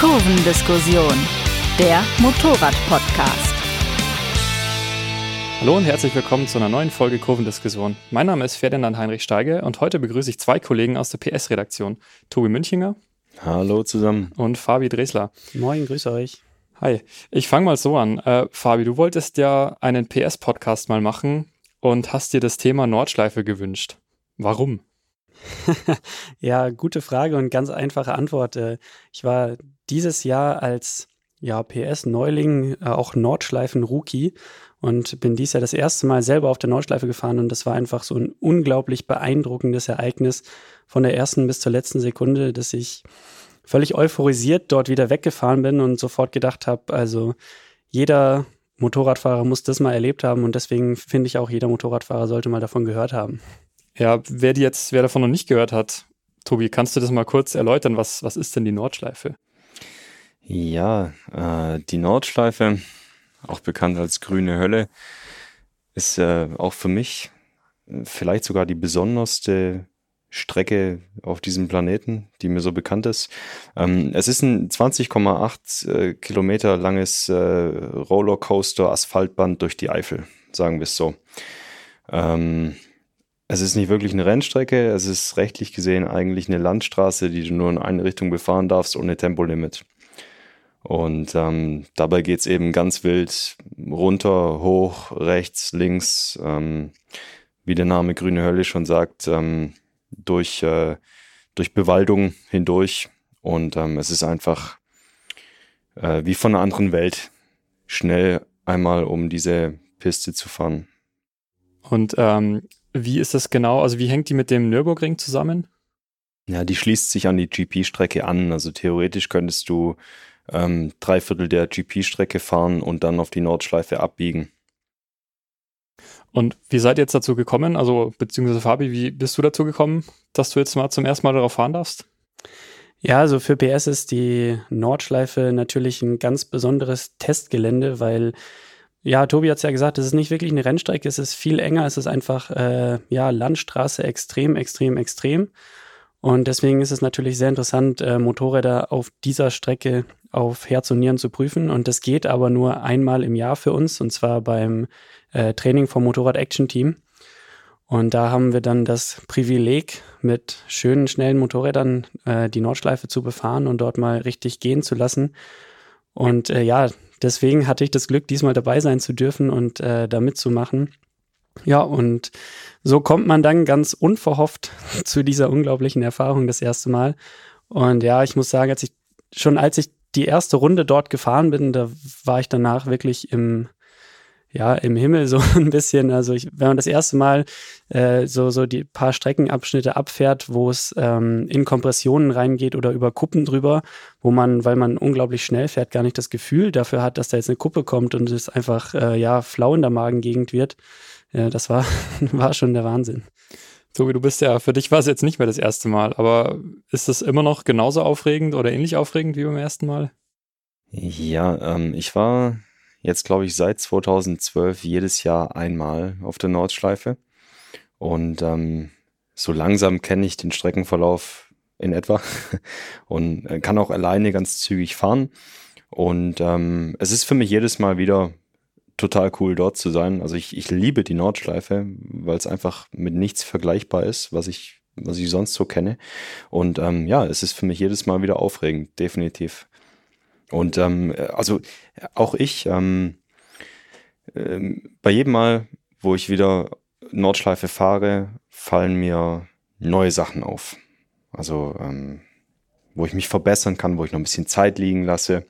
Kurvendiskussion, der Motorrad-Podcast. Hallo und herzlich willkommen zu einer neuen Folge Kurvendiskussion. Mein Name ist Ferdinand Heinrich Steige und heute begrüße ich zwei Kollegen aus der PS-Redaktion. Tobi Münchinger. Hallo zusammen. Und Fabi Dresler. Moin, grüße euch. Hi, ich fange mal so an. Äh, Fabi, du wolltest ja einen PS-Podcast mal machen und hast dir das Thema Nordschleife gewünscht. Warum? ja, gute Frage und ganz einfache Antwort. Äh, ich war dieses Jahr als ja, PS-Neuling äh, auch Nordschleifen-Rookie und bin dies Jahr das erste Mal selber auf der Nordschleife gefahren und das war einfach so ein unglaublich beeindruckendes Ereignis von der ersten bis zur letzten Sekunde, dass ich völlig euphorisiert dort wieder weggefahren bin und sofort gedacht habe, also jeder Motorradfahrer muss das mal erlebt haben und deswegen finde ich auch, jeder Motorradfahrer sollte mal davon gehört haben. Ja, wer die jetzt, wer davon noch nicht gehört hat, Tobi, kannst du das mal kurz erläutern? Was, was ist denn die Nordschleife? Ja, äh, die Nordschleife, auch bekannt als grüne Hölle, ist äh, auch für mich äh, vielleicht sogar die besonderste Strecke auf diesem Planeten, die mir so bekannt ist. Ähm, es ist ein 20,8 äh, Kilometer langes äh, Rollercoaster Asphaltband durch die Eifel, sagen wir es so. Ähm, es ist nicht wirklich eine Rennstrecke, es ist rechtlich gesehen eigentlich eine Landstraße, die du nur in eine Richtung befahren darfst, ohne Tempolimit. Und ähm, dabei geht's eben ganz wild runter, hoch, rechts, links, ähm, wie der Name Grüne Hölle schon sagt, ähm, durch, äh, durch Bewaldung hindurch. Und ähm, es ist einfach äh, wie von einer anderen Welt, schnell einmal um diese Piste zu fahren. Und ähm, wie ist das genau? Also wie hängt die mit dem Nürburgring zusammen? Ja, die schließt sich an die GP-Strecke an. Also theoretisch könntest du ähm, drei Viertel der GP-Strecke fahren und dann auf die Nordschleife abbiegen. Und wie seid ihr jetzt dazu gekommen? Also, beziehungsweise Fabi, wie bist du dazu gekommen, dass du jetzt mal zum ersten Mal darauf fahren darfst? Ja, also für PS ist die Nordschleife natürlich ein ganz besonderes Testgelände, weil ja, Tobi hat es ja gesagt, es ist nicht wirklich eine Rennstrecke, es ist viel enger, es ist einfach äh, ja Landstraße extrem, extrem, extrem. Und deswegen ist es natürlich sehr interessant, äh, Motorräder auf dieser Strecke auf Herz und Nieren zu prüfen. Und das geht aber nur einmal im Jahr für uns, und zwar beim äh, Training vom Motorrad Action Team. Und da haben wir dann das Privileg, mit schönen, schnellen Motorrädern äh, die Nordschleife zu befahren und dort mal richtig gehen zu lassen. Und äh, ja, deswegen hatte ich das Glück, diesmal dabei sein zu dürfen und äh, da mitzumachen. Ja, und so kommt man dann ganz unverhofft zu dieser unglaublichen Erfahrung das erste Mal. Und ja, ich muss sagen, als ich schon als ich die erste Runde dort gefahren bin, da war ich danach wirklich im ja, im Himmel so ein bisschen. Also ich, wenn man das erste Mal äh, so, so die paar Streckenabschnitte abfährt, wo es ähm, in Kompressionen reingeht oder über Kuppen drüber, wo man, weil man unglaublich schnell fährt, gar nicht das Gefühl dafür hat, dass da jetzt eine Kuppe kommt und es einfach äh, ja flau in der Magengegend wird. Ja, das war, war schon der Wahnsinn. Tobi, du bist ja, für dich war es jetzt nicht mehr das erste Mal, aber ist das immer noch genauso aufregend oder ähnlich aufregend wie beim ersten Mal? Ja, ähm, ich war jetzt, glaube ich, seit 2012 jedes Jahr einmal auf der Nordschleife. Und ähm, so langsam kenne ich den Streckenverlauf in etwa und äh, kann auch alleine ganz zügig fahren. Und ähm, es ist für mich jedes Mal wieder total cool dort zu sein. Also ich, ich liebe die Nordschleife, weil es einfach mit nichts vergleichbar ist, was ich, was ich sonst so kenne. Und ähm, ja, es ist für mich jedes Mal wieder aufregend, definitiv. Und ähm, also auch ich, ähm, ähm, bei jedem Mal, wo ich wieder Nordschleife fahre, fallen mir neue Sachen auf. Also ähm, wo ich mich verbessern kann, wo ich noch ein bisschen Zeit liegen lasse.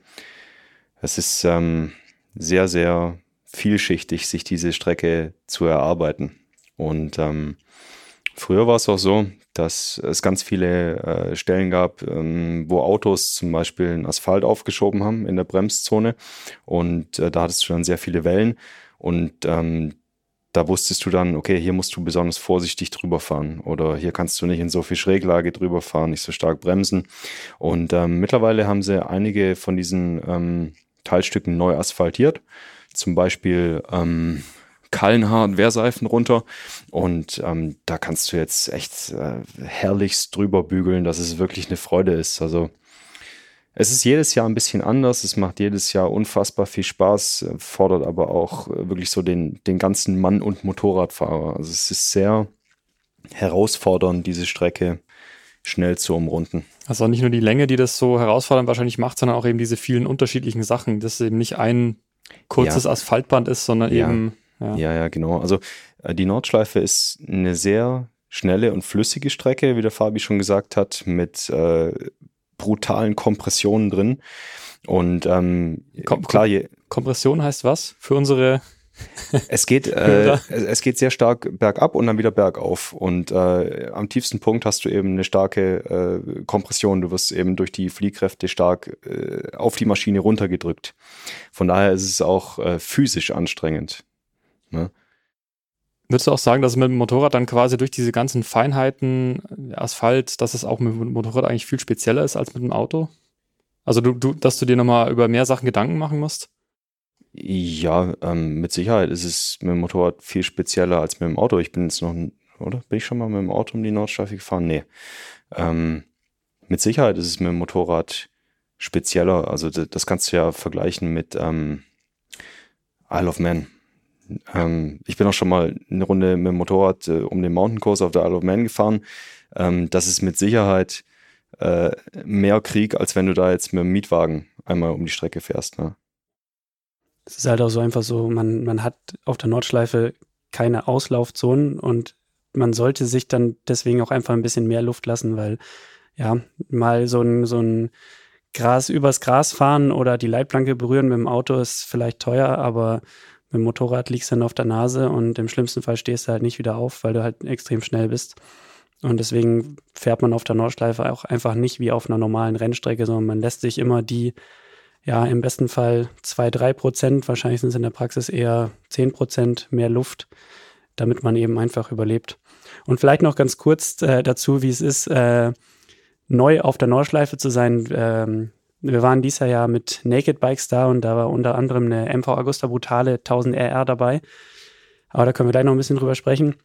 Es ist ähm, sehr, sehr vielschichtig, sich diese Strecke zu erarbeiten. Und ähm, früher war es auch so, dass es ganz viele äh, Stellen gab, ähm, wo Autos zum Beispiel einen Asphalt aufgeschoben haben in der Bremszone und äh, da hattest du dann sehr viele Wellen und ähm, da wusstest du dann, okay, hier musst du besonders vorsichtig drüber fahren oder hier kannst du nicht in so viel Schräglage drüber fahren, nicht so stark bremsen. Und ähm, mittlerweile haben sie einige von diesen ähm, Teilstücken neu asphaltiert. Zum Beispiel ähm, Kallenhaar und Wehrseifen runter. Und ähm, da kannst du jetzt echt äh, herrlichst drüber bügeln, dass es wirklich eine Freude ist. Also Es ist jedes Jahr ein bisschen anders, es macht jedes Jahr unfassbar viel Spaß, fordert aber auch wirklich so den, den ganzen Mann- und Motorradfahrer. Also es ist sehr herausfordernd, diese Strecke schnell zu umrunden. Also nicht nur die Länge, die das so herausfordernd wahrscheinlich macht, sondern auch eben diese vielen unterschiedlichen Sachen, dass es eben nicht ein kurzes ja. Asphaltband ist, sondern ja. eben. Ja. ja, ja, genau. Also äh, die Nordschleife ist eine sehr schnelle und flüssige Strecke, wie der Fabi schon gesagt hat, mit äh, brutalen Kompressionen drin. Und ähm, Kom klar, je Kompression heißt was für unsere es geht, äh, es geht sehr stark bergab und dann wieder bergauf. Und äh, am tiefsten Punkt hast du eben eine starke äh, Kompression. Du wirst eben durch die Fliehkräfte stark äh, auf die Maschine runtergedrückt. Von daher ist es auch äh, physisch anstrengend. Ne? Würdest du auch sagen, dass es mit dem Motorrad dann quasi durch diese ganzen Feinheiten, Asphalt, dass es auch mit dem Motorrad eigentlich viel spezieller ist als mit dem Auto? Also du, du dass du dir nochmal über mehr Sachen Gedanken machen musst? Ja, ähm, mit Sicherheit ist es mit dem Motorrad viel spezieller als mit dem Auto. Ich bin jetzt noch, oder? Bin ich schon mal mit dem Auto um die Nordschleife gefahren? Nee. Ähm, mit Sicherheit ist es mit dem Motorrad spezieller. Also das kannst du ja vergleichen mit ähm, Isle of Man. Ähm, ich bin auch schon mal eine Runde mit dem Motorrad äh, um den Mountain Course auf der Isle of Man gefahren. Ähm, das ist mit Sicherheit äh, mehr Krieg, als wenn du da jetzt mit dem Mietwagen einmal um die Strecke fährst. Ne? Es ist halt auch so einfach so, man, man hat auf der Nordschleife keine Auslaufzonen und man sollte sich dann deswegen auch einfach ein bisschen mehr Luft lassen, weil ja, mal so ein, so ein Gras übers Gras fahren oder die Leitplanke berühren mit dem Auto ist vielleicht teuer, aber mit dem Motorrad liegst du dann auf der Nase und im schlimmsten Fall stehst du halt nicht wieder auf, weil du halt extrem schnell bist. Und deswegen fährt man auf der Nordschleife auch einfach nicht wie auf einer normalen Rennstrecke, sondern man lässt sich immer die ja, im besten Fall zwei, drei Prozent, wahrscheinlich sind es in der Praxis eher zehn Prozent mehr Luft, damit man eben einfach überlebt. Und vielleicht noch ganz kurz äh, dazu, wie es ist, äh, neu auf der Nordschleife zu sein. Ähm, wir waren dieses Jahr ja mit Naked Bikes da und da war unter anderem eine MV Agusta Brutale 1000 RR dabei. Aber da können wir gleich noch ein bisschen drüber sprechen.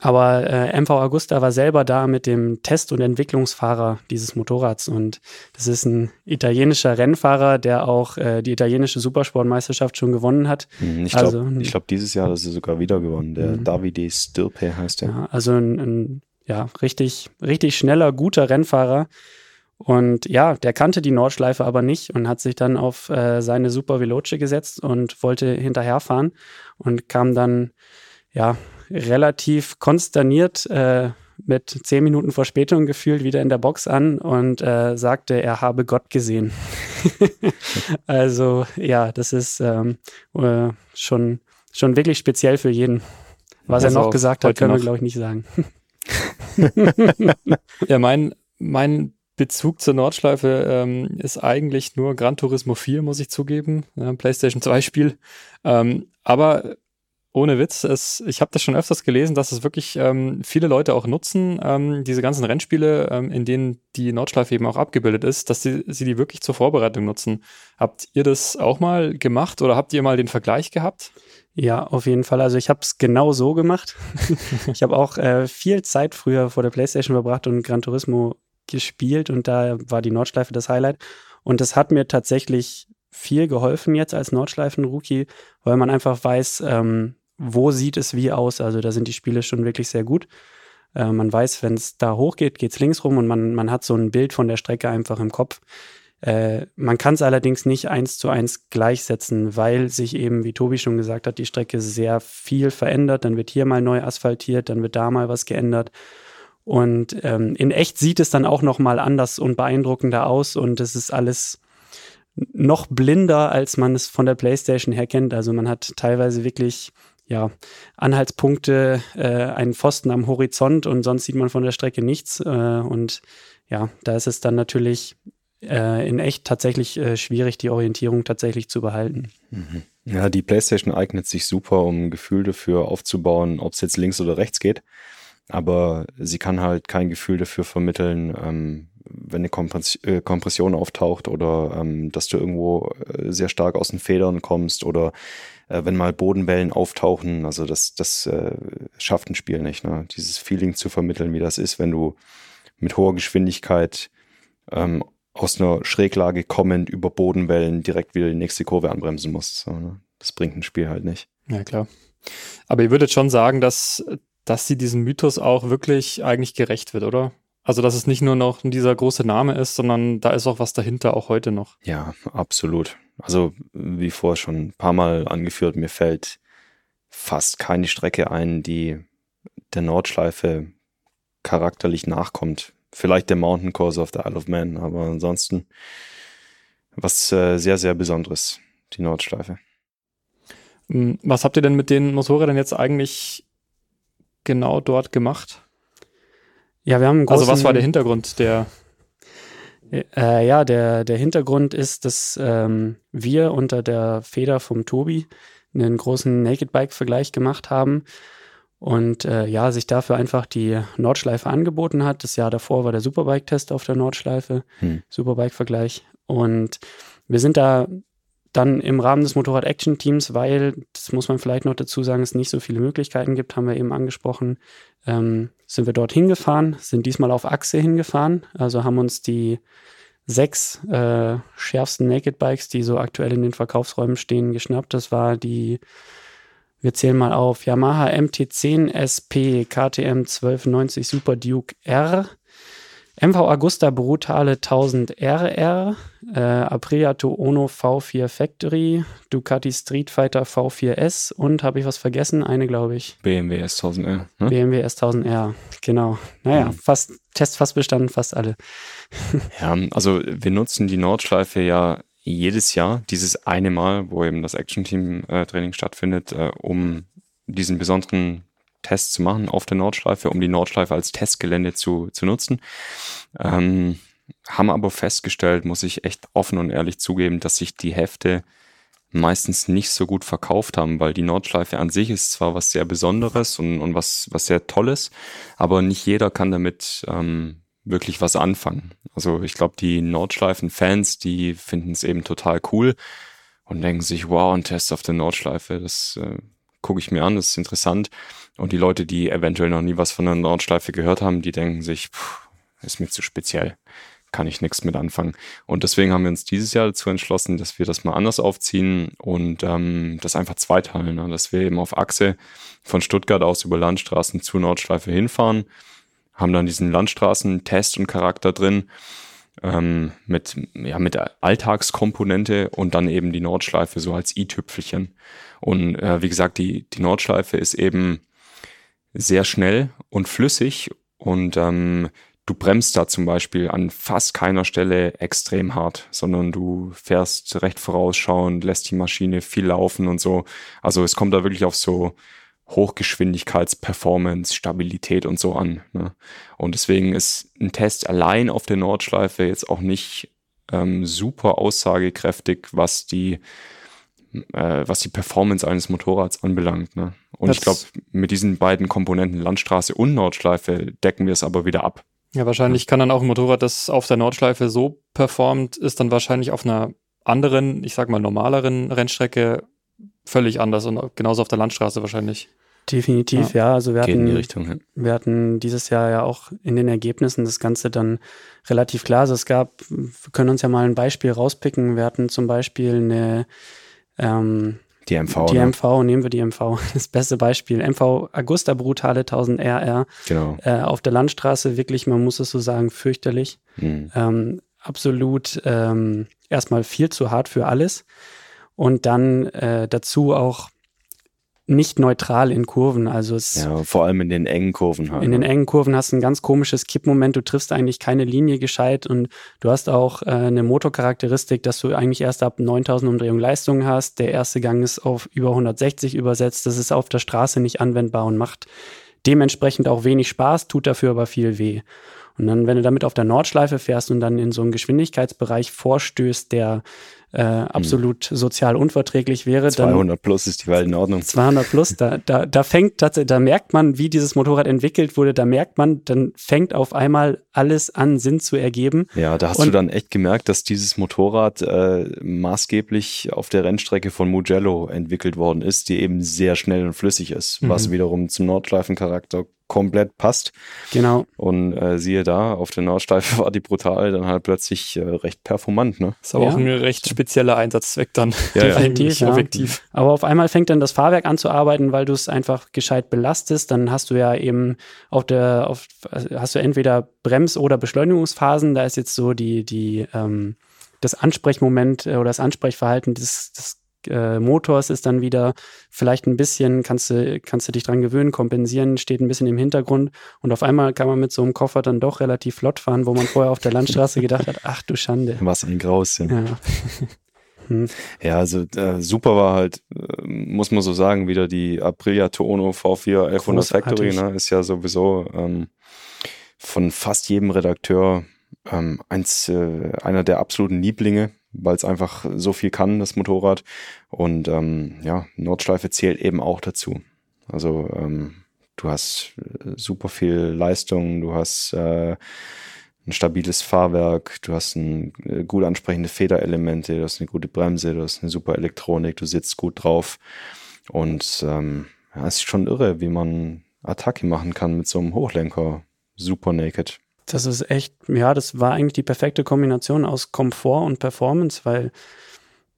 Aber äh, MV Augusta war selber da mit dem Test- und Entwicklungsfahrer dieses Motorrads. Und das ist ein italienischer Rennfahrer, der auch äh, die italienische Supersportmeisterschaft schon gewonnen hat. Mhm, ich glaube, also, glaub, dieses Jahr hat er sogar wieder gewonnen. Der mhm. Davide Stirpe heißt er. Ja, also ein, ein ja, richtig, richtig schneller, guter Rennfahrer. Und ja, der kannte die Nordschleife aber nicht und hat sich dann auf äh, seine Super Veloce gesetzt und wollte hinterherfahren und kam dann ja relativ konsterniert äh, mit zehn Minuten Verspätung gefühlt wieder in der Box an und äh, sagte, er habe Gott gesehen. also ja, das ist ähm, äh, schon, schon wirklich speziell für jeden. Was also er noch gesagt hat, können noch. wir, glaube ich, nicht sagen. ja, mein, mein Bezug zur Nordschleife ähm, ist eigentlich nur Gran Turismo 4, muss ich zugeben. Ja, PlayStation 2 Spiel. Ähm, aber ohne Witz, es, ich habe das schon öfters gelesen, dass es wirklich ähm, viele Leute auch nutzen, ähm, diese ganzen Rennspiele, ähm, in denen die Nordschleife eben auch abgebildet ist, dass sie, sie die wirklich zur Vorbereitung nutzen. Habt ihr das auch mal gemacht oder habt ihr mal den Vergleich gehabt? Ja, auf jeden Fall. Also ich habe es genau so gemacht. ich habe auch äh, viel Zeit früher vor der PlayStation verbracht und Gran Turismo gespielt und da war die Nordschleife das Highlight. Und das hat mir tatsächlich viel geholfen jetzt als Nordschleifen-Rookie, weil man einfach weiß, ähm, wo sieht es wie aus. Also da sind die Spiele schon wirklich sehr gut. Äh, man weiß, wenn es da hochgeht, geht es links rum und man, man hat so ein Bild von der Strecke einfach im Kopf. Äh, man kann es allerdings nicht eins zu eins gleichsetzen, weil sich eben, wie Tobi schon gesagt hat, die Strecke sehr viel verändert. Dann wird hier mal neu asphaltiert, dann wird da mal was geändert. Und ähm, in echt sieht es dann auch noch mal anders und beeindruckender aus und es ist alles noch blinder, als man es von der PlayStation her kennt. Also man hat teilweise wirklich ja, Anhaltspunkte, äh, einen Pfosten am Horizont und sonst sieht man von der Strecke nichts. Äh, und ja, da ist es dann natürlich äh, in echt tatsächlich äh, schwierig, die Orientierung tatsächlich zu behalten. Mhm. Ja, die PlayStation eignet sich super, um ein Gefühl dafür aufzubauen, ob es jetzt links oder rechts geht. Aber sie kann halt kein Gefühl dafür vermitteln, ähm, wenn eine Kompress äh, Kompression auftaucht oder ähm, dass du irgendwo äh, sehr stark aus den Federn kommst oder wenn mal Bodenwellen auftauchen. Also das, das äh, schafft ein Spiel nicht, ne? dieses Feeling zu vermitteln, wie das ist, wenn du mit hoher Geschwindigkeit ähm, aus einer Schräglage kommend über Bodenwellen direkt wieder die nächste Kurve anbremsen musst. So, ne? Das bringt ein Spiel halt nicht. Ja, klar. Aber ihr würdet schon sagen, dass, dass sie diesem Mythos auch wirklich eigentlich gerecht wird, oder? Also, dass es nicht nur noch dieser große Name ist, sondern da ist auch was dahinter, auch heute noch. Ja, absolut. Also, wie vorher schon ein paar Mal angeführt, mir fällt fast keine Strecke ein, die der Nordschleife charakterlich nachkommt. Vielleicht der Mountain Course of the Isle of Man, aber ansonsten was äh, sehr, sehr Besonderes, die Nordschleife. Hm, was habt ihr denn mit den Motorrädern jetzt eigentlich genau dort gemacht? Ja, wir haben Also was war der Hintergrund der äh, ja, der, der Hintergrund ist, dass ähm, wir unter der Feder vom Tobi einen großen Naked Bike-Vergleich gemacht haben und äh, ja, sich dafür einfach die Nordschleife angeboten hat. Das Jahr davor war der Superbike-Test auf der Nordschleife, hm. Superbike-Vergleich. Und wir sind da dann im Rahmen des Motorrad-Action-Teams, weil, das muss man vielleicht noch dazu sagen, es nicht so viele Möglichkeiten gibt, haben wir eben angesprochen, ähm, sind wir dort hingefahren, sind diesmal auf Achse hingefahren, also haben uns die sechs äh, schärfsten Naked Bikes, die so aktuell in den Verkaufsräumen stehen, geschnappt. Das war die, wir zählen mal auf, Yamaha MT10 SP KTM 1290 Super Duke R, MV Agusta Brutale 1000 RR, äh, Apriato Ono V4 Factory, Ducati Street Fighter V4S und habe ich was vergessen? Eine, glaube ich. BMW S1000R. Ne? BMW S1000R, genau. Naja, mhm. fast, Test fast bestanden, fast alle. ja, also wir nutzen die Nordschleife ja jedes Jahr, dieses eine Mal, wo eben das Action-Team-Training äh, stattfindet, äh, um diesen besonderen Tests zu machen auf der Nordschleife, um die Nordschleife als Testgelände zu, zu nutzen. Ähm, haben aber festgestellt, muss ich echt offen und ehrlich zugeben, dass sich die Hefte meistens nicht so gut verkauft haben, weil die Nordschleife an sich ist zwar was sehr Besonderes und, und was, was sehr Tolles, aber nicht jeder kann damit ähm, wirklich was anfangen. Also ich glaube, die Nordschleifen-Fans, die finden es eben total cool und denken sich, wow, ein Test auf der Nordschleife, das äh, gucke ich mir an, das ist interessant. Und die Leute, die eventuell noch nie was von der Nordschleife gehört haben, die denken sich, pff, ist mir zu speziell, kann ich nichts mit anfangen. Und deswegen haben wir uns dieses Jahr dazu entschlossen, dass wir das mal anders aufziehen und ähm, das einfach zweiteilen, ne? dass wir eben auf Achse von Stuttgart aus über Landstraßen zur Nordschleife hinfahren, haben dann diesen Landstraßen-Test und Charakter drin ähm, mit, ja, mit Alltagskomponente und dann eben die Nordschleife so als i-Tüpfelchen. Und äh, wie gesagt, die, die Nordschleife ist eben sehr schnell und flüssig und ähm, du bremst da zum Beispiel an fast keiner Stelle extrem hart, sondern du fährst recht vorausschauend, lässt die Maschine viel laufen und so. Also es kommt da wirklich auf so Hochgeschwindigkeitsperformance, Stabilität und so an. Ne? Und deswegen ist ein Test allein auf der Nordschleife jetzt auch nicht ähm, super aussagekräftig, was die äh, was die Performance eines Motorrads anbelangt. Ne? Und das ich glaube, mit diesen beiden Komponenten Landstraße und Nordschleife decken wir es aber wieder ab. Ja, wahrscheinlich kann dann auch ein Motorrad, das auf der Nordschleife so performt, ist dann wahrscheinlich auf einer anderen, ich sag mal normaleren Rennstrecke völlig anders und genauso auf der Landstraße wahrscheinlich. Definitiv, ja. ja. Also wir hatten, Richtung, ja. wir hatten dieses Jahr ja auch in den Ergebnissen das Ganze dann relativ klar. Also es gab, wir können uns ja mal ein Beispiel rauspicken. Wir hatten zum Beispiel eine ähm, die MV. Die ne? MV, nehmen wir die MV. Das beste Beispiel. MV Augusta Brutale 1000 RR. Genau. Äh, auf der Landstraße wirklich, man muss es so sagen, fürchterlich. Mhm. Ähm, absolut ähm, erstmal viel zu hart für alles. Und dann äh, dazu auch nicht neutral in Kurven. Also es ja, vor allem in den engen Kurven halt. In den ne? engen Kurven hast du ein ganz komisches Kippmoment. Du triffst eigentlich keine Linie gescheit und du hast auch äh, eine Motorcharakteristik, dass du eigentlich erst ab 9000 Umdrehungen Leistung hast. Der erste Gang ist auf über 160 übersetzt. Das ist auf der Straße nicht anwendbar und macht dementsprechend auch wenig Spaß, tut dafür aber viel weh. Und dann, wenn du damit auf der Nordschleife fährst und dann in so einen Geschwindigkeitsbereich vorstößt, der äh, absolut hm. sozial unverträglich wäre. 200 dann, plus ist die Welt in Ordnung. 200 plus, da, da, da fängt tatsächlich, da merkt man, wie dieses Motorrad entwickelt wurde, da merkt man, dann fängt auf einmal alles an, Sinn zu ergeben. Ja, da hast Und, du dann echt gemerkt, dass dieses Motorrad äh, maßgeblich auf der Rennstrecke von Mugello entwickelt worden ist, die eben sehr schnell und flüssig ist, mhm. was wiederum zum Nordschleifencharakter komplett passt. Genau. Und äh, siehe da, auf der Nordschleife war die brutal dann halt plötzlich äh, recht performant. Ne? Ist aber ja. auch ein recht spezieller Einsatzzweck dann. Ja, Definitiv, ja. objektiv. Aber auf einmal fängt dann das Fahrwerk an zu arbeiten, weil du es einfach gescheit belastest. Dann hast du ja eben auf der, auf, hast du entweder Brems- oder Beschleunigungsphasen. Da ist jetzt so die, die, ähm, das Ansprechmoment äh, oder das Ansprechverhalten des, des äh, Motors ist dann wieder vielleicht ein bisschen, kannst du, kannst du dich dran gewöhnen, kompensieren, steht ein bisschen im Hintergrund und auf einmal kann man mit so einem Koffer dann doch relativ flott fahren, wo man vorher auf der Landstraße gedacht hat, ach du Schande. Was ein Graus. Ja. Hm. Ja, also äh, super war halt, äh, muss man so sagen, wieder die Aprilia Tuono V4 1100 Großartig. Factory, ne, ist ja sowieso ähm, von fast jedem Redakteur ähm, eins, äh, einer der absoluten Lieblinge weil es einfach so viel kann, das Motorrad. Und ähm, ja, Nordschleife zählt eben auch dazu. Also ähm, du hast äh, super viel Leistung, du hast äh, ein stabiles Fahrwerk, du hast ein, äh, gut ansprechende Federelemente, du hast eine gute Bremse, du hast eine super Elektronik, du sitzt gut drauf. Und ähm, ja, es ist schon irre, wie man Attacke machen kann mit so einem Hochlenker Super Naked. Das ist echt, ja, das war eigentlich die perfekte Kombination aus Komfort und Performance, weil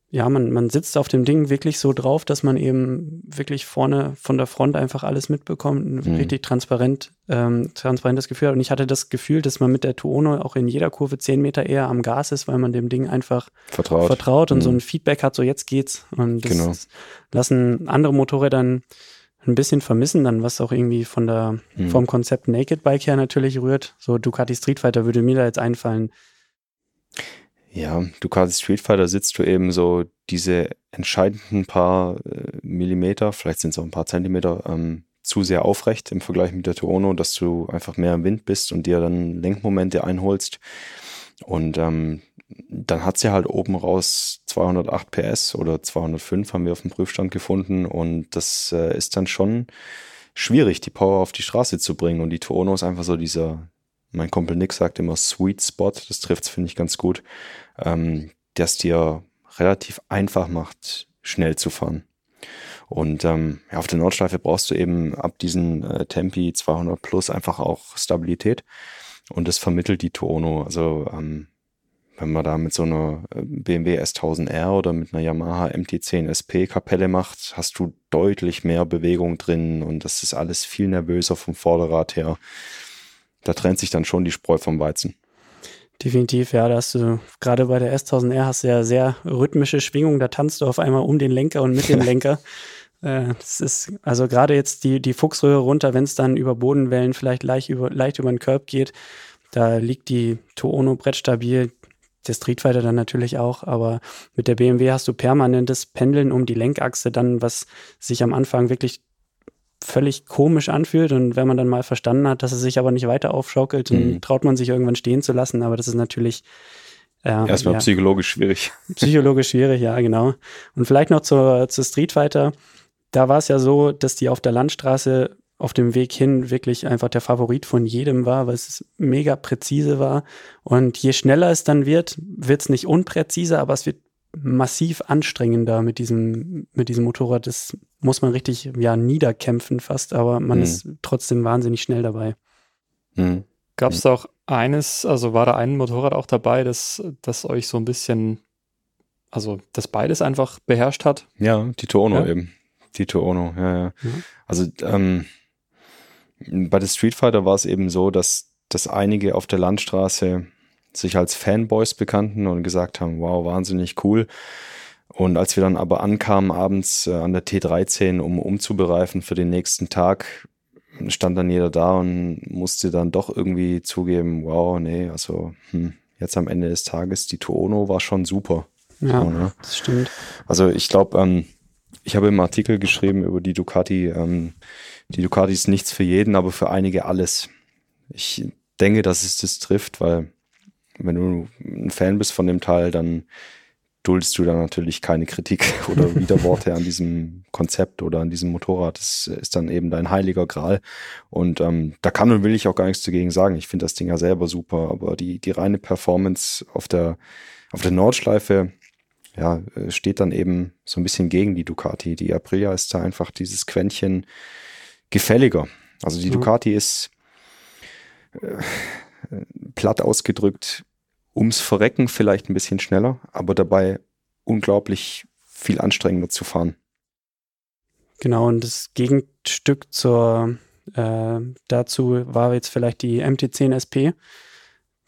ja, man, man sitzt auf dem Ding wirklich so drauf, dass man eben wirklich vorne von der Front einfach alles mitbekommt, ein mhm. richtig transparent, ähm, transparentes Gefühl. Und ich hatte das Gefühl, dass man mit der Tuono auch in jeder Kurve zehn Meter eher am Gas ist, weil man dem Ding einfach vertraut, vertraut und mhm. so ein Feedback hat, so jetzt geht's. Und das genau. lassen andere Motorräder dann ein bisschen vermissen, dann was auch irgendwie von der, mhm. vom Konzept Naked Bike her natürlich rührt. So Ducati Street Fighter würde mir da jetzt einfallen. Ja, Ducati Street Fighter sitzt du eben so diese entscheidenden paar äh, Millimeter, vielleicht sind es auch ein paar Zentimeter, ähm, zu sehr aufrecht im Vergleich mit der Tuono, dass du einfach mehr im Wind bist und dir dann Lenkmomente einholst. Und ähm, dann hat sie halt oben raus 208 PS oder 205 haben wir auf dem Prüfstand gefunden und das äh, ist dann schon schwierig, die Power auf die Straße zu bringen und die Tuono ist einfach so dieser, mein Kumpel Nick sagt immer Sweet Spot, das trifft finde ich ganz gut, ähm, es dir relativ einfach macht, schnell zu fahren. Und ähm, ja, auf der Nordschleife brauchst du eben ab diesen äh, Tempi 200 plus einfach auch Stabilität. Und das vermittelt die Tuono. Also ähm, wenn man da mit so einer äh, BMW S1000R oder mit einer Yamaha MT10 SP Kapelle macht, hast du deutlich mehr Bewegung drin und das ist alles viel nervöser vom Vorderrad her. Da trennt sich dann schon die Spreu vom Weizen. Definitiv, ja, da hast du gerade bei der S1000R hast du ja sehr rhythmische Schwingungen, da tanzt du auf einmal um den Lenker und mit dem Lenker. Äh, das ist also gerade jetzt die, die Fuchsröhre runter, wenn es dann über Bodenwellen vielleicht leicht über, leicht über den Curb geht, da liegt die Tuono brettstabil der Street Fighter dann natürlich auch, aber mit der BMW hast du permanentes Pendeln um die Lenkachse, dann was sich am Anfang wirklich völlig komisch anfühlt und wenn man dann mal verstanden hat, dass es sich aber nicht weiter aufschaukelt, dann mhm. traut man sich irgendwann stehen zu lassen, aber das ist natürlich äh, erstmal ja, psychologisch schwierig. Psychologisch schwierig, ja, genau. Und vielleicht noch zur, zur Street Fighter. Da war es ja so, dass die auf der Landstraße auf dem Weg hin wirklich einfach der Favorit von jedem war, weil es mega präzise war. Und je schneller es dann wird, wird es nicht unpräziser, aber es wird massiv anstrengender mit diesem, mit diesem Motorrad. Das muss man richtig, ja, niederkämpfen fast, aber man mhm. ist trotzdem wahnsinnig schnell dabei. Mhm. Gab es auch eines, also war da ein Motorrad auch dabei, das, das euch so ein bisschen, also das beides einfach beherrscht hat? Ja, die Tuono ja? eben. Die Tuono, ja, ja. ja. Also, ähm, bei der Street Fighter war es eben so, dass, dass einige auf der Landstraße sich als Fanboys bekannten und gesagt haben, wow, wahnsinnig cool. Und als wir dann aber ankamen abends äh, an der T13, um umzubereifen für den nächsten Tag, stand dann jeder da und musste dann doch irgendwie zugeben, wow, nee, also hm, jetzt am Ende des Tages, die Tuono war schon super. Ja, so, ne? das stimmt. Also ich glaube, ähm, ich habe im Artikel geschrieben über die Ducati, ähm, die Ducati ist nichts für jeden, aber für einige alles. Ich denke, dass es das trifft, weil wenn du ein Fan bist von dem Teil, dann duldest du dann natürlich keine Kritik oder Widerworte an diesem Konzept oder an diesem Motorrad. Das ist dann eben dein heiliger Gral. Und ähm, da kann und will ich auch gar nichts dagegen sagen. Ich finde das Ding ja selber super, aber die, die reine Performance auf der, auf der Nordschleife, ja, äh, steht dann eben so ein bisschen gegen die Ducati. Die Aprilia ist da einfach dieses Quäntchen gefälliger. Also die mhm. Ducati ist äh, platt ausgedrückt ums Verrecken vielleicht ein bisschen schneller, aber dabei unglaublich viel anstrengender zu fahren. Genau, und das Gegenstück zur äh, dazu war jetzt vielleicht die MT10 SP,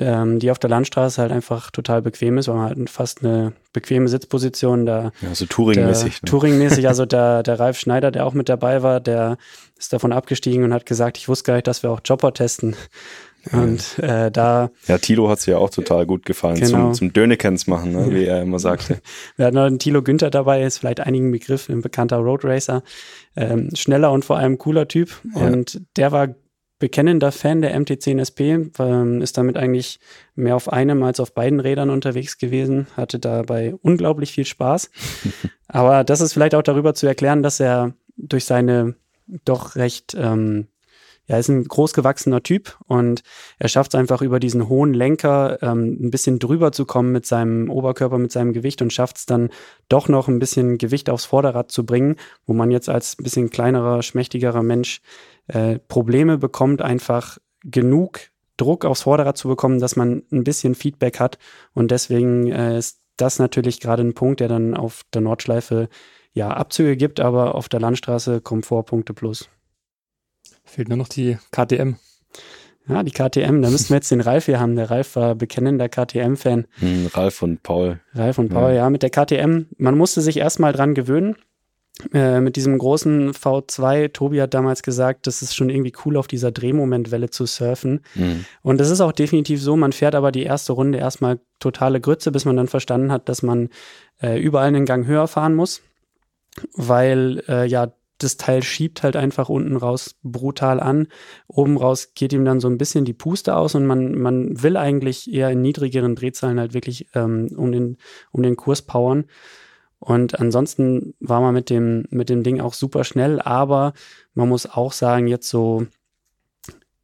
die auf der Landstraße halt einfach total bequem ist, weil man halt fast eine bequeme Sitzposition da. Ja, so Touring-mäßig. Ne? Touring-mäßig, also der, der Ralf Schneider, der auch mit dabei war, der ist davon abgestiegen und hat gesagt, ich wusste gar nicht, dass wir auch Chopper testen. Und äh, da. Ja, Tilo hat es ja auch total gut gefallen, genau. zum, zum Dönekens machen, ne, wie er immer sagte. Wir hatten noch einen Tilo Günther dabei, ist vielleicht einigen Begriff, ein bekannter Road Racer. Ähm, schneller und vor allem cooler Typ. Ja. Und der war bekennender Fan der MT10 SP, ähm, ist damit eigentlich mehr auf einem als auf beiden Rädern unterwegs gewesen, hatte dabei unglaublich viel Spaß. Aber das ist vielleicht auch darüber zu erklären, dass er durch seine doch recht ähm, ja, ist ein großgewachsener Typ und er schafft es einfach über diesen hohen Lenker ähm, ein bisschen drüber zu kommen mit seinem Oberkörper, mit seinem Gewicht und schafft es dann doch noch ein bisschen Gewicht aufs Vorderrad zu bringen, wo man jetzt als ein bisschen kleinerer, schmächtigerer Mensch äh, Probleme bekommt, einfach genug Druck aufs Vorderrad zu bekommen, dass man ein bisschen Feedback hat und deswegen äh, ist das natürlich gerade ein Punkt, der dann auf der Nordschleife ja Abzüge gibt, aber auf der Landstraße Komfortpunkte plus. Fehlt nur noch die KTM. Ja, die KTM, da müssten wir jetzt den Ralf hier haben. Der Ralf war bekennender KTM-Fan. Hm, Ralf und Paul. Ralf und Paul, ja. ja, mit der KTM. Man musste sich erstmal dran gewöhnen. Äh, mit diesem großen V2, Tobi hat damals gesagt, das ist schon irgendwie cool, auf dieser Drehmomentwelle zu surfen. Mhm. Und das ist auch definitiv so, man fährt aber die erste Runde erstmal totale Grütze, bis man dann verstanden hat, dass man äh, überall einen Gang höher fahren muss, weil äh, ja das Teil schiebt halt einfach unten raus brutal an. Oben raus geht ihm dann so ein bisschen die Puste aus und man, man will eigentlich eher in niedrigeren Drehzahlen halt wirklich ähm, um, den, um den Kurs powern. Und ansonsten war man mit dem, mit dem Ding auch super schnell, aber man muss auch sagen, jetzt so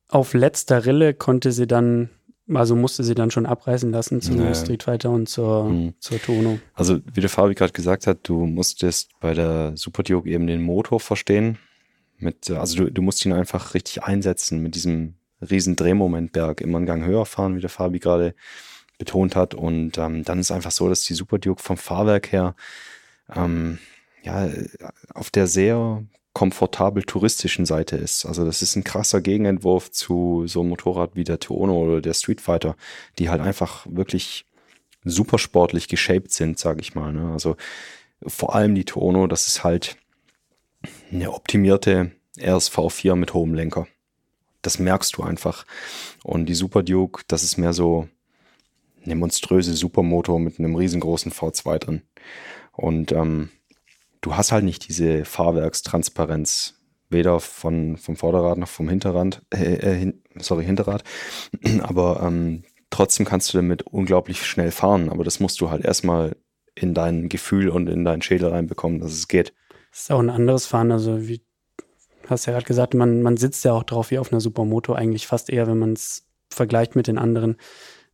auf letzter Rille konnte sie dann also musste sie dann schon abreißen lassen zum naja. Street Fighter und zur, mhm. zur Tono. Also wie der Fabi gerade gesagt hat, du musstest bei der Super Duke eben den Motor verstehen. Mit, also du, du musst ihn einfach richtig einsetzen mit diesem riesen Drehmomentberg, immer einen Gang höher fahren, wie der Fabi gerade betont hat. Und ähm, dann ist einfach so, dass die Super Duke vom Fahrwerk her ähm, ja, auf der sehr komfortabel touristischen Seite ist. Also das ist ein krasser Gegenentwurf zu so einem Motorrad wie der Tuono oder der Street Fighter, die halt einfach wirklich super sportlich geshaped sind, sage ich mal. Ne? Also vor allem die Tuono, das ist halt eine optimierte RSV4 mit hohem Lenker. Das merkst du einfach. Und die Super Duke, das ist mehr so eine monströse Supermotor mit einem riesengroßen V2 drin. Und ähm, du hast halt nicht diese Fahrwerkstransparenz, weder von, vom Vorderrad noch vom Hinterrad, äh, äh, sorry, Hinterrad, aber ähm, trotzdem kannst du damit unglaublich schnell fahren, aber das musst du halt erstmal in dein Gefühl und in deinen Schädel reinbekommen, dass es geht. Das ist auch ein anderes Fahren, also wie hast ja gerade gesagt, man, man sitzt ja auch drauf wie auf einer Supermoto, eigentlich fast eher, wenn man es vergleicht mit den anderen.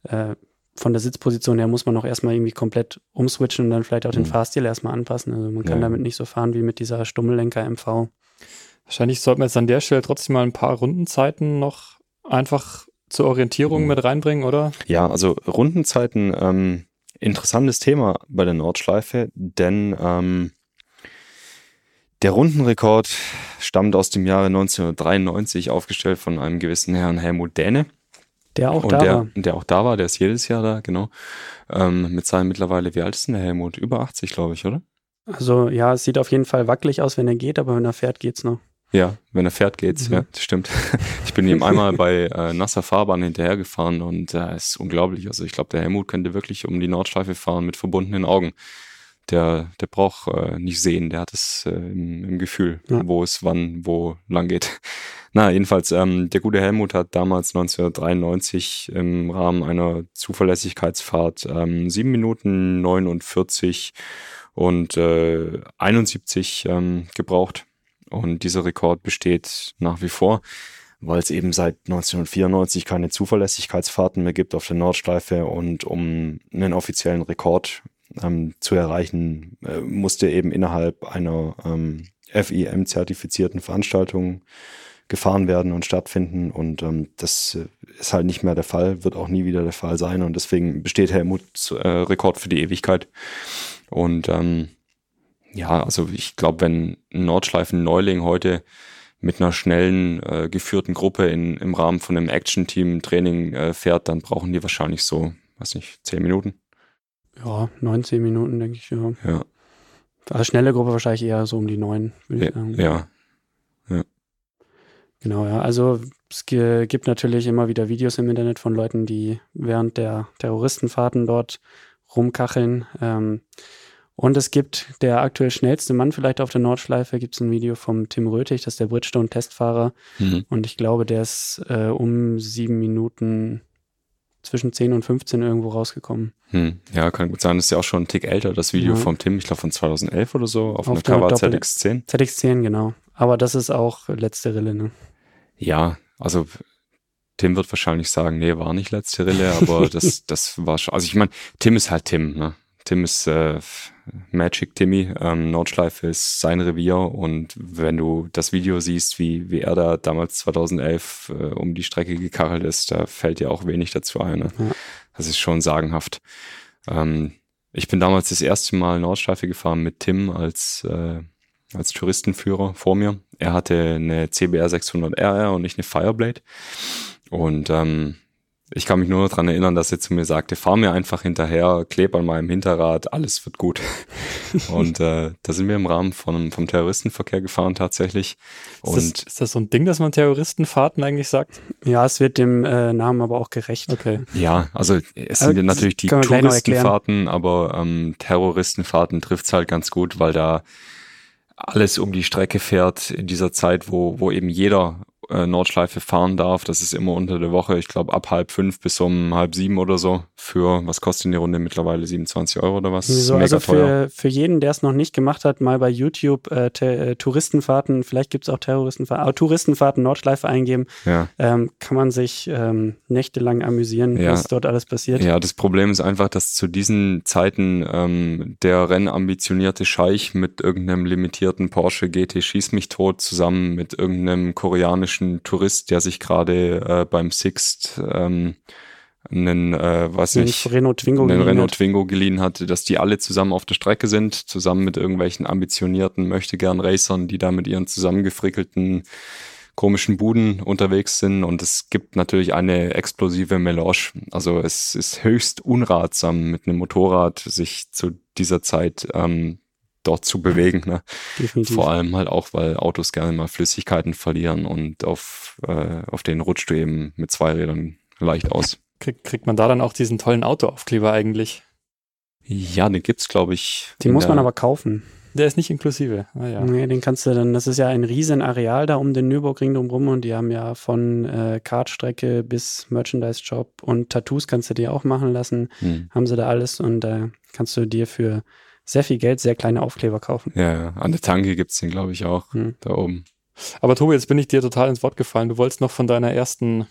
Äh, von der Sitzposition her muss man auch erstmal irgendwie komplett umswitchen und dann vielleicht auch den mhm. Fahrstil erstmal anpassen. Also man kann ja. damit nicht so fahren wie mit dieser Stummellenker MV. Wahrscheinlich sollten wir jetzt an der Stelle trotzdem mal ein paar Rundenzeiten noch einfach zur Orientierung mhm. mit reinbringen, oder? Ja, also Rundenzeiten, ähm, interessantes Thema bei der Nordschleife, denn ähm, der Rundenrekord stammt aus dem Jahre 1993, aufgestellt von einem gewissen Herrn Helmut Däne. Der auch und da der, war. Der auch da war, der ist jedes Jahr da, genau. Ähm, mit seinem mittlerweile, wie alt ist denn der Helmut? Über 80, glaube ich, oder? Also ja, es sieht auf jeden Fall wackelig aus, wenn er geht, aber wenn er fährt, geht's noch. Ja, wenn er fährt, geht's, mhm. ja, das stimmt. Ich bin ihm einmal bei äh, nasser Fahrbahn hinterhergefahren und äh, ist unglaublich. Also ich glaube, der Helmut könnte wirklich um die Nordschleife fahren mit verbundenen Augen. Der, der braucht äh, nicht sehen, der hat es äh, im, im Gefühl, ja. wo es wann, wo lang geht. Na, jedenfalls, ähm, der gute Helmut hat damals 1993 im Rahmen einer Zuverlässigkeitsfahrt ähm, 7 Minuten 49 und äh, 71 ähm, gebraucht. Und dieser Rekord besteht nach wie vor, weil es eben seit 1994 keine Zuverlässigkeitsfahrten mehr gibt auf der Nordschleife und um einen offiziellen Rekord ähm, zu erreichen, äh, musste eben innerhalb einer ähm, FIM-zertifizierten Veranstaltung gefahren werden und stattfinden. Und ähm, das äh, ist halt nicht mehr der Fall, wird auch nie wieder der Fall sein. Und deswegen besteht Helmuts äh, Rekord für die Ewigkeit. Und ähm, ja, also ich glaube, wenn ein Nordschleifen-Neuling heute mit einer schnellen, äh, geführten Gruppe in, im Rahmen von einem Action-Team-Training äh, fährt, dann brauchen die wahrscheinlich so, weiß nicht, zehn Minuten. Ja, 19 Minuten, denke ich, ja. Ja. Also schnelle Gruppe wahrscheinlich eher so um die neun, würde ich sagen. Ja. ja. Genau, ja. Also es gibt natürlich immer wieder Videos im Internet von Leuten, die während der Terroristenfahrten dort rumkacheln. Ähm, und es gibt der aktuell schnellste Mann vielleicht auf der Nordschleife, gibt es ein Video vom Tim Rötig, das ist der Bridgestone-Testfahrer. Mhm. Und ich glaube, der ist äh, um sieben Minuten zwischen 10 und 15 irgendwo rausgekommen. Hm. Ja, kann gut sein. Das ist ja auch schon ein Tick älter, das Video ja. vom Tim, ich glaube von 2011 oder so, auf, auf einer Cover ZX10. ZX10, genau. Aber das ist auch letzte Rille, ne? Ja, also Tim wird wahrscheinlich sagen, nee, war nicht letzte Rille, aber das, das war schon, also ich meine, Tim ist halt Tim, ne? Tim ist äh, Magic Timmy, ähm, Nordschleife ist sein Revier und wenn du das Video siehst, wie, wie er da damals 2011 äh, um die Strecke gekachelt ist, da fällt dir auch wenig dazu ein. Ne? Ja. Das ist schon sagenhaft. Ähm, ich bin damals das erste Mal Nordschleife gefahren mit Tim als, äh, als Touristenführer vor mir. Er hatte eine CBR 600 RR und nicht eine Fireblade. Und ähm, ich kann mich nur noch dran erinnern, dass er zu mir sagte, fahr mir einfach hinterher, kleb an meinem Hinterrad, alles wird gut. und äh, da sind wir im Rahmen von, vom Terroristenverkehr gefahren tatsächlich. Und ist das, ist das so ein Ding, dass man Terroristenfahrten eigentlich sagt? Ja, es wird dem äh, Namen aber auch gerecht. Okay. Ja, also es sind ja natürlich die Touristenfahrten, aber ähm, Terroristenfahrten trifft's halt ganz gut, weil da alles um die Strecke fährt in dieser Zeit, wo, wo eben jeder äh, Nordschleife fahren darf. Das ist immer unter der Woche, ich glaube ab halb fünf bis um halb sieben oder so. Für, was kostet die Runde mittlerweile? 27 Euro oder was? So, Mega also für, für jeden, der es noch nicht gemacht hat, mal bei YouTube äh, äh, Touristenfahrten, vielleicht gibt es auch Terroristenfahrten, aber Touristenfahrten Nordschleife eingeben. Ja. Ähm, kann man sich ähm, nächtelang amüsieren, ja. was dort alles passiert. Ja, das Problem ist einfach, dass zu diesen Zeiten ähm, der rennambitionierte Scheich mit irgendeinem limitierten Porsche GT Schieß mich tot zusammen mit irgendeinem koreanischen amerikanischen Tourist, der sich gerade äh, beim Sixt ähm, einen, äh, was ich, Renault Twingo, einen Renault Twingo geliehen hat, dass die alle zusammen auf der Strecke sind, zusammen mit irgendwelchen ambitionierten möchtegern Racern, die da mit ihren zusammengefrickelten komischen Buden unterwegs sind und es gibt natürlich eine explosive Melange. Also es ist höchst unratsam, mit einem Motorrad sich zu dieser Zeit ähm, dort zu bewegen. Ne? Definitiv. Vor allem halt auch, weil Autos gerne mal Flüssigkeiten verlieren und auf, äh, auf den rutscht du eben mit zwei Rädern leicht aus. Krieg, kriegt man da dann auch diesen tollen Autoaufkleber eigentlich? Ja, den gibt's, glaube ich. Den muss man aber kaufen. Der ist nicht inklusive. Ah, ja. Nee, den kannst du dann, das ist ja ein riesen Areal da um den Nürburgring drumherum und die haben ja von äh, Kartstrecke bis Merchandise-Shop und Tattoos kannst du dir auch machen lassen. Hm. Haben sie da alles und da äh, kannst du dir für sehr viel Geld sehr kleine Aufkleber kaufen. Ja, ja. an der Tanke gibt's den, glaube ich, auch hm. da oben. Aber Tobi, jetzt bin ich dir total ins Wort gefallen. Du wolltest noch von deiner ersten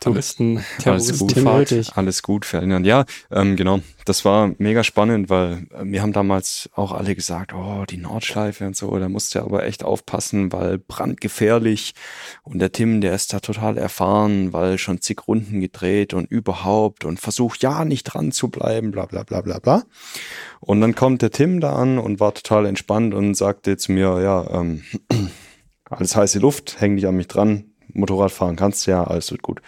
Touristen, alles gut, alles gut, Ferdinand. Ja, ähm, genau. Das war mega spannend, weil äh, wir haben damals auch alle gesagt, oh, die Nordschleife und so, da musst du aber echt aufpassen, weil brandgefährlich. Und der Tim, der ist da total erfahren, weil schon zig Runden gedreht und überhaupt und versucht ja nicht dran zu bleiben, bla bla bla bla bla. Und dann kommt der Tim da an und war total entspannt und sagte zu mir, ja, ähm, alles heiße Luft, häng dich an mich dran, Motorrad fahren kannst ja, alles wird gut.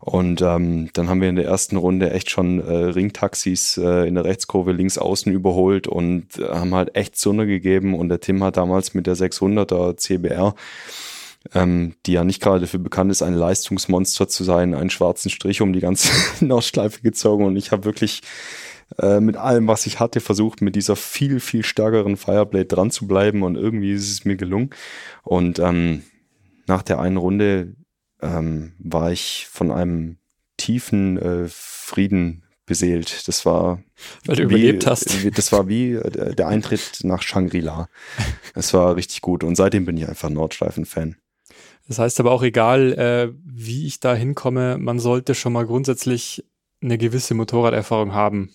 Und ähm, dann haben wir in der ersten Runde echt schon äh, Ringtaxis äh, in der Rechtskurve links außen überholt und äh, haben halt echt Sonne gegeben. Und der Tim hat damals mit der 600er CBR, ähm, die ja nicht gerade dafür bekannt ist, ein Leistungsmonster zu sein, einen schwarzen Strich um die ganze Nordschleife gezogen. Und ich habe wirklich äh, mit allem, was ich hatte, versucht, mit dieser viel, viel stärkeren Fireblade dran zu bleiben und irgendwie ist es mir gelungen. Und ähm, nach der einen Runde ähm, war ich von einem tiefen äh, Frieden beseelt. Das war weil du wie, überlebt hast. Wie, das war wie äh, der Eintritt nach Shangri-La. Es war richtig gut und seitdem bin ich einfach Nordschleifen-Fan. Das heißt aber auch egal, äh, wie ich da hinkomme, man sollte schon mal grundsätzlich eine gewisse Motorraderfahrung haben.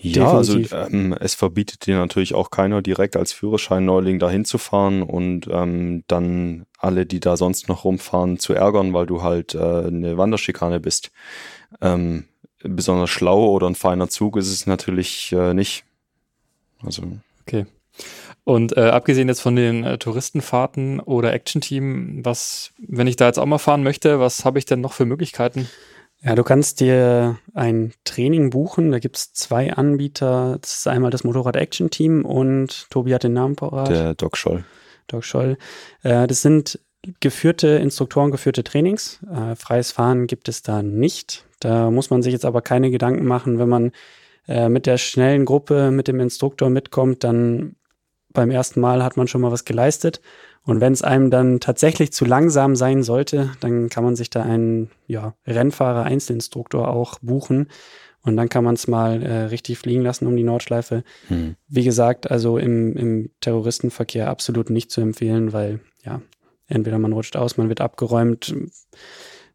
Ja, Definitiv. also ähm, es verbietet dir natürlich auch keiner direkt als Führerschein-Neuling dahin zu fahren und ähm, dann alle, die da sonst noch rumfahren, zu ärgern, weil du halt äh, eine Wanderschikane bist. Ähm, besonders schlau oder ein feiner Zug ist es natürlich äh, nicht. Also. Okay. Und äh, abgesehen jetzt von den äh, Touristenfahrten oder Action-Team, was, wenn ich da jetzt auch mal fahren möchte, was habe ich denn noch für Möglichkeiten? Ja, du kannst dir ein Training buchen. Da gibt es zwei Anbieter. Das ist einmal das Motorrad Action Team und Tobi hat den Namen parat. Der Doc Scholl. Doc Scholl. Äh, das sind geführte, Instruktoren geführte Trainings. Äh, freies Fahren gibt es da nicht. Da muss man sich jetzt aber keine Gedanken machen, wenn man äh, mit der schnellen Gruppe, mit dem Instruktor mitkommt, dann beim ersten Mal hat man schon mal was geleistet. Und wenn es einem dann tatsächlich zu langsam sein sollte, dann kann man sich da einen ja, Rennfahrer, Einzelinstruktor auch buchen. Und dann kann man es mal äh, richtig fliegen lassen um die Nordschleife. Hm. Wie gesagt, also im, im Terroristenverkehr absolut nicht zu empfehlen, weil ja, entweder man rutscht aus, man wird abgeräumt.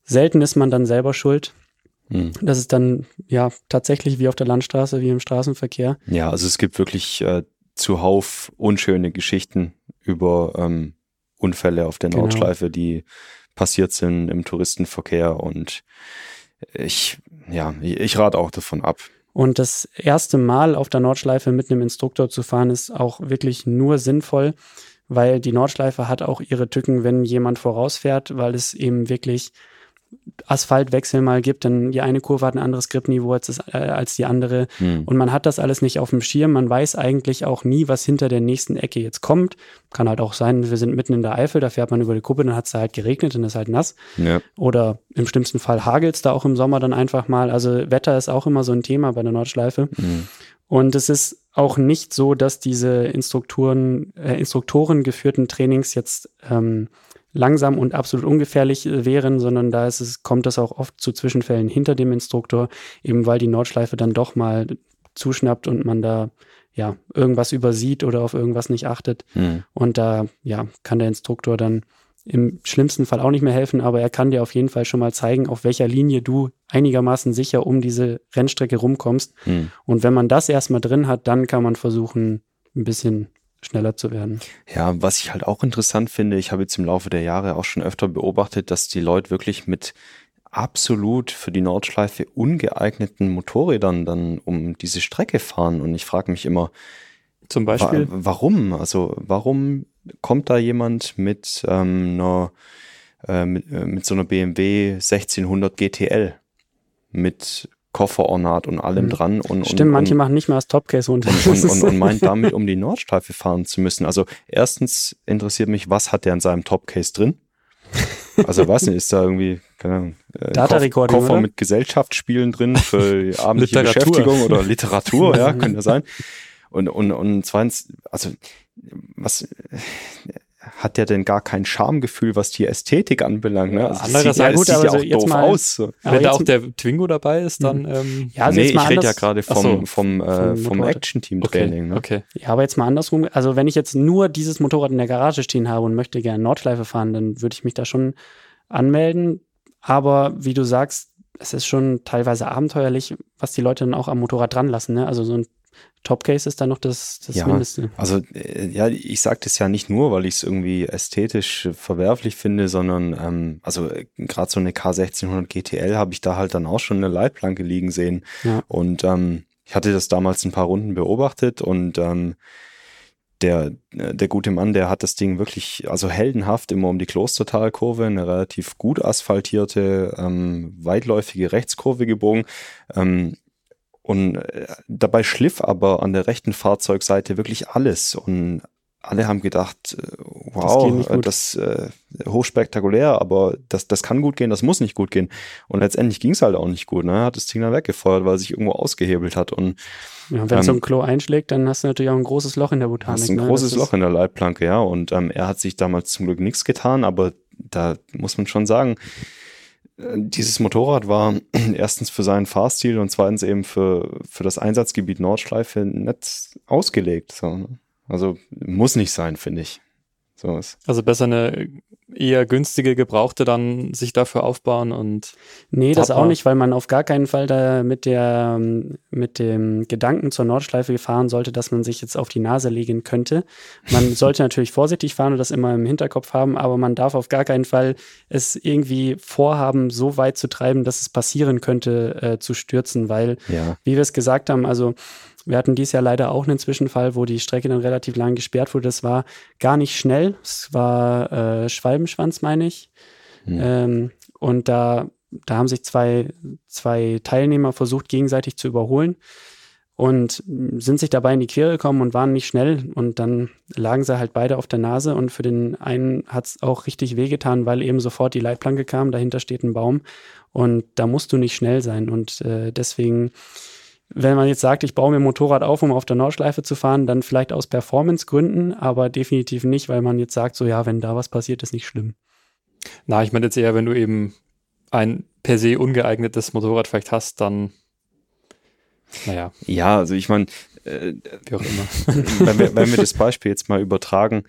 Selten ist man dann selber schuld. Hm. Das ist dann ja tatsächlich wie auf der Landstraße, wie im Straßenverkehr. Ja, also es gibt wirklich äh, zuhauf unschöne Geschichten über ähm, Unfälle auf der genau. Nordschleife, die passiert sind im Touristenverkehr und ich, ja, ich rate auch davon ab. Und das erste Mal auf der Nordschleife mit einem Instruktor zu fahren, ist auch wirklich nur sinnvoll, weil die Nordschleife hat auch ihre Tücken, wenn jemand vorausfährt, weil es eben wirklich Asphaltwechsel mal gibt, denn die eine Kurve hat ein anderes Gripniveau als, äh, als die andere. Hm. Und man hat das alles nicht auf dem Schirm. Man weiß eigentlich auch nie, was hinter der nächsten Ecke jetzt kommt. Kann halt auch sein, wir sind mitten in der Eifel, da fährt man über die Kuppe, dann hat es da halt geregnet und ist halt nass. Ja. Oder im schlimmsten Fall hagelt es da auch im Sommer dann einfach mal. Also Wetter ist auch immer so ein Thema bei der Nordschleife. Hm. Und es ist auch nicht so, dass diese Instruktoren, äh, Instruktoren geführten Trainings jetzt ähm, langsam und absolut ungefährlich äh, wären, sondern da ist es, kommt das auch oft zu Zwischenfällen hinter dem Instruktor, eben weil die Nordschleife dann doch mal zuschnappt und man da ja irgendwas übersieht oder auf irgendwas nicht achtet. Mhm. Und da ja kann der Instruktor dann im schlimmsten Fall auch nicht mehr helfen, aber er kann dir auf jeden Fall schon mal zeigen, auf welcher Linie du einigermaßen sicher um diese Rennstrecke rumkommst. Mhm. Und wenn man das erstmal drin hat, dann kann man versuchen, ein bisschen schneller zu werden. Ja, was ich halt auch interessant finde, ich habe jetzt im Laufe der Jahre auch schon öfter beobachtet, dass die Leute wirklich mit absolut für die Nordschleife ungeeigneten Motorrädern dann um diese Strecke fahren. Und ich frage mich immer, zum Beispiel, wa warum? Also warum kommt da jemand mit ähm, einer äh, mit, äh, mit so einer BMW 1600 GTL mit Kofferornat und allem mhm. dran. Und, Stimmt, und, manche machen nicht mal das Topcase runter. Und, und, und, meint damit, um die Nordschleife fahren zu müssen. Also erstens interessiert mich, was hat der in seinem Topcase drin? Also was ist da irgendwie, keine Ahnung, äh, Koffer oder? mit Gesellschaftsspielen drin für abendliche Beschäftigung oder Literatur, ja, könnte sein. Und, und, und zweitens, also was hat der denn gar kein Schamgefühl, was die Ästhetik anbelangt. Ne? Also Andererseits, ja, gut, aber ja auch doof mal, aus. So. Wenn da auch der Twingo dabei ist, dann. Mhm. Ähm, ja, also nee, ich rede ja gerade vom, so, vom, äh, vom Action-Team-Training. Okay, ne? okay. Ja, aber jetzt mal andersrum. Also, wenn ich jetzt nur dieses Motorrad in der Garage stehen habe und möchte gerne Nordschleife fahren, dann würde ich mich da schon anmelden. Aber wie du sagst, es ist schon teilweise abenteuerlich, was die Leute dann auch am Motorrad dran lassen. Ne? Also so ein Topcase ist dann noch das, das ja, Mindeste. Also äh, ja, ich sage das ja nicht nur, weil ich es irgendwie ästhetisch verwerflich finde, sondern ähm, also äh, gerade so eine K1600 GTL habe ich da halt dann auch schon eine Leitplanke liegen sehen. Ja. Und ähm, ich hatte das damals ein paar Runden beobachtet und ähm, der, äh, der gute Mann, der hat das Ding wirklich, also heldenhaft immer um die Klostertalkurve, eine relativ gut asphaltierte, ähm, weitläufige Rechtskurve gebogen. Ähm, und äh, dabei schliff aber an der rechten Fahrzeugseite wirklich alles. Und alle haben gedacht, äh, wow, das, das äh, hochspektakulär, aber das, das kann gut gehen, das muss nicht gut gehen. Und letztendlich ging es halt auch nicht gut. Ne? Er hat das Ding dann weggefeuert, weil er sich irgendwo ausgehebelt hat. Und ja, wenn ähm, so ein Klo einschlägt, dann hast du natürlich auch ein großes Loch in der Botanik. Hast ein ne? großes Loch in der Leitplanke, ja. Und ähm, er hat sich damals zum Glück nichts getan, aber da muss man schon sagen, dieses Motorrad war erstens für seinen Fahrstil und zweitens eben für, für das Einsatzgebiet Nordschleife nicht ausgelegt. So, ne? Also muss nicht sein, finde ich. So. Also besser eine eher günstige Gebrauchte dann sich dafür aufbauen und. Nee, das auch nicht, weil man auf gar keinen Fall da mit der, mit dem Gedanken zur Nordschleife fahren sollte, dass man sich jetzt auf die Nase legen könnte. Man sollte natürlich vorsichtig fahren und das immer im Hinterkopf haben, aber man darf auf gar keinen Fall es irgendwie vorhaben, so weit zu treiben, dass es passieren könnte, äh, zu stürzen, weil, ja. wie wir es gesagt haben, also wir hatten dies Jahr leider auch einen Zwischenfall, wo die Strecke dann relativ lang gesperrt wurde. Das war gar nicht schnell. Es war äh, Schwalbenschwanz, meine ich. Mhm. Ähm, und da, da haben sich zwei, zwei Teilnehmer versucht, gegenseitig zu überholen und sind sich dabei in die Quere gekommen und waren nicht schnell. Und dann lagen sie halt beide auf der Nase. Und für den einen hat es auch richtig wehgetan, weil eben sofort die Leitplanke kam. Dahinter steht ein Baum. Und da musst du nicht schnell sein. Und äh, deswegen wenn man jetzt sagt, ich baue mir ein Motorrad auf, um auf der Nordschleife zu fahren, dann vielleicht aus Performance-Gründen, aber definitiv nicht, weil man jetzt sagt, so ja, wenn da was passiert, ist nicht schlimm. Na, ich meine jetzt eher, wenn du eben ein per se ungeeignetes Motorrad vielleicht hast, dann naja. Ja, also ich meine, äh, wie auch immer. wenn, wir, wenn wir das Beispiel jetzt mal übertragen,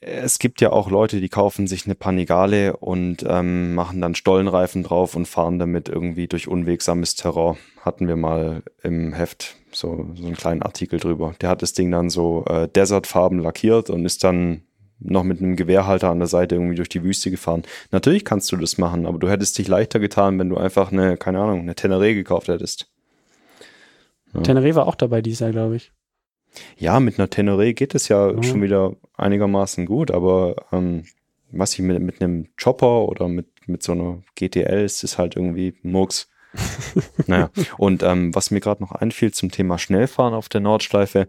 es gibt ja auch Leute, die kaufen sich eine Panigale und ähm, machen dann Stollenreifen drauf und fahren damit irgendwie durch unwegsames Terror. Hatten wir mal im Heft so, so einen kleinen Artikel drüber. Der hat das Ding dann so äh, Desertfarben lackiert und ist dann noch mit einem Gewehrhalter an der Seite irgendwie durch die Wüste gefahren. Natürlich kannst du das machen, aber du hättest dich leichter getan, wenn du einfach eine, keine Ahnung, eine Teneré gekauft hättest. Ja. Teneré war auch dabei dieses Jahr, glaube ich. Ja, mit einer Teneré geht es ja mhm. schon wieder einigermaßen gut, aber ähm, was ich mit, mit einem Chopper oder mit, mit so einer GTL ist, ist halt irgendwie Murks. naja, und ähm, was mir gerade noch einfiel zum Thema Schnellfahren auf der Nordschleife,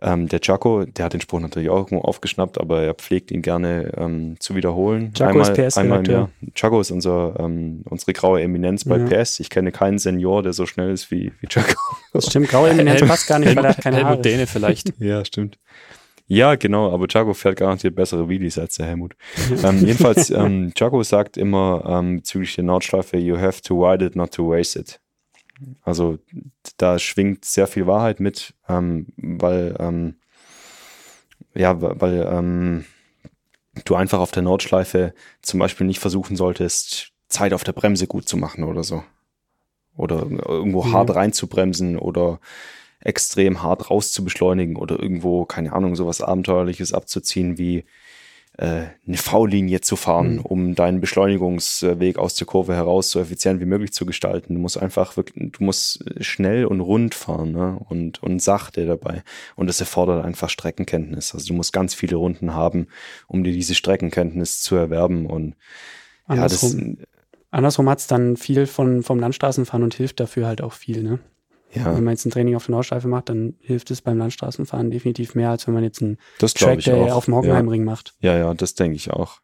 ähm, der Jaco, der hat den Spruch natürlich auch irgendwo aufgeschnappt, aber er pflegt ihn gerne ähm, zu wiederholen. Jaco einmal, ist PS einmal mehr. Jaco ist unser, ähm, unsere graue Eminenz bei ja. PS. Ich kenne keinen Senior, der so schnell ist wie, wie Jaco. Das stimmt, graue Eminenz passt gar nicht, weil er hat keine Helmut Haare. Däne vielleicht. ja, stimmt. Ja, genau, aber Jaco fährt garantiert bessere Wheelies als der Helmut. ähm, jedenfalls, ähm, Jaco sagt immer ähm, bezüglich der Nordschleife, you have to ride it, not to waste it. Also da schwingt sehr viel Wahrheit mit, ähm, weil ähm, ja, weil ähm, du einfach auf der Nordschleife zum Beispiel nicht versuchen solltest, Zeit auf der Bremse gut zu machen oder so. Oder irgendwo mhm. hart reinzubremsen oder extrem hart rauszubeschleunigen oder irgendwo, keine Ahnung, sowas Abenteuerliches abzuziehen wie äh, eine V-Linie zu fahren, mhm. um deinen Beschleunigungsweg aus der Kurve heraus so effizient wie möglich zu gestalten. Du musst einfach wirklich, du musst schnell und rund fahren ne? und, und sachte dabei. Und das erfordert einfach Streckenkenntnis. Also du musst ganz viele Runden haben, um dir diese Streckenkenntnis zu erwerben. Und andersrum, ja, das, andersrum hat es dann viel von, vom Landstraßenfahren und hilft dafür halt auch viel, ne? Ja. Wenn man jetzt ein Training auf der Nordschleife macht, dann hilft es beim Landstraßenfahren definitiv mehr, als wenn man jetzt einen das Track Day auf dem Hockenheimring ja. macht. Ja, ja, das denke ich auch.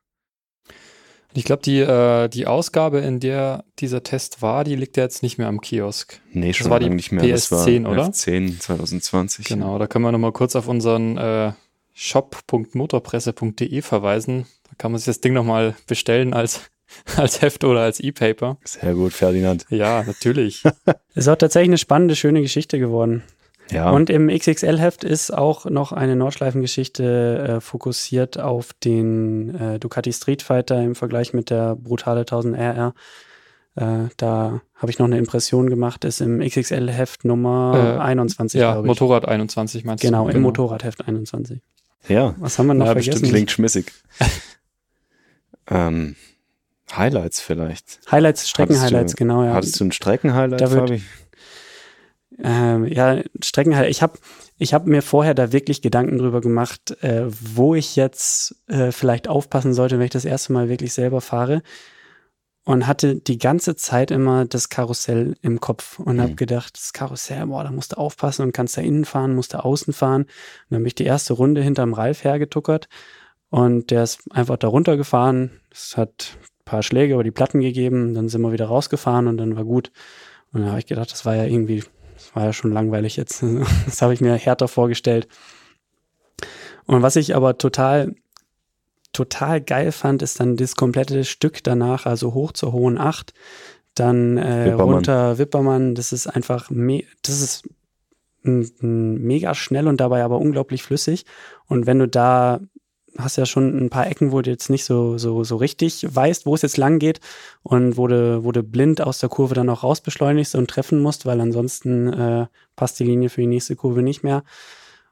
Ich glaube, die, äh, die Ausgabe, in der dieser Test war, die liegt ja jetzt nicht mehr am Kiosk. Nee, das schon war die nicht mehr. PS10, oder? F10 2020. Genau, da können wir nochmal kurz auf unseren äh, shop.motorpresse.de verweisen. Da kann man sich das Ding nochmal bestellen als als Heft oder als E-Paper. Sehr gut, Ferdinand. Ja, natürlich. ist auch tatsächlich eine spannende, schöne Geschichte geworden. Ja. Und im XXL-Heft ist auch noch eine Nordschleifengeschichte äh, fokussiert auf den äh, Ducati Street Fighter im Vergleich mit der brutale 1000 RR. Äh, da habe ich noch eine Impression gemacht, ist im XXL-Heft Nummer 21, äh, Ja, Motorrad 21 meinst genau, du? Genau, im Motorradheft 21. Ja. Was haben wir noch ja, vergessen? Bestimmt klingt schmissig. ähm, Highlights vielleicht. Highlights, Streckenhighlights, genau, ja. Hattest du ein Streckenhighlight, da wird, ähm, ja, Streckenhighlight. Ich habe ich hab mir vorher da wirklich Gedanken drüber gemacht, äh, wo ich jetzt äh, vielleicht aufpassen sollte, wenn ich das erste Mal wirklich selber fahre. Und hatte die ganze Zeit immer das Karussell im Kopf und mhm. habe gedacht, das Karussell, boah, da musst du aufpassen und kannst da innen fahren, musst da außen fahren. Und dann bin ich die erste Runde hinterm Ralf hergetuckert Und der ist einfach da runtergefahren. Es hat paar Schläge über die Platten gegeben. Dann sind wir wieder rausgefahren und dann war gut. Und dann habe ich gedacht, das war ja irgendwie, das war ja schon langweilig jetzt. Das habe ich mir härter vorgestellt. Und was ich aber total, total geil fand, ist dann das komplette Stück danach, also hoch zur hohen Acht, dann äh, Wippermann. runter Wippermann. Das ist einfach, me das ist mega schnell und dabei aber unglaublich flüssig. Und wenn du da hast ja schon ein paar Ecken, wo du jetzt nicht so, so, so richtig weißt, wo es jetzt lang geht und wo du, wo du blind aus der Kurve dann auch rausbeschleunigst und treffen musst, weil ansonsten äh, passt die Linie für die nächste Kurve nicht mehr.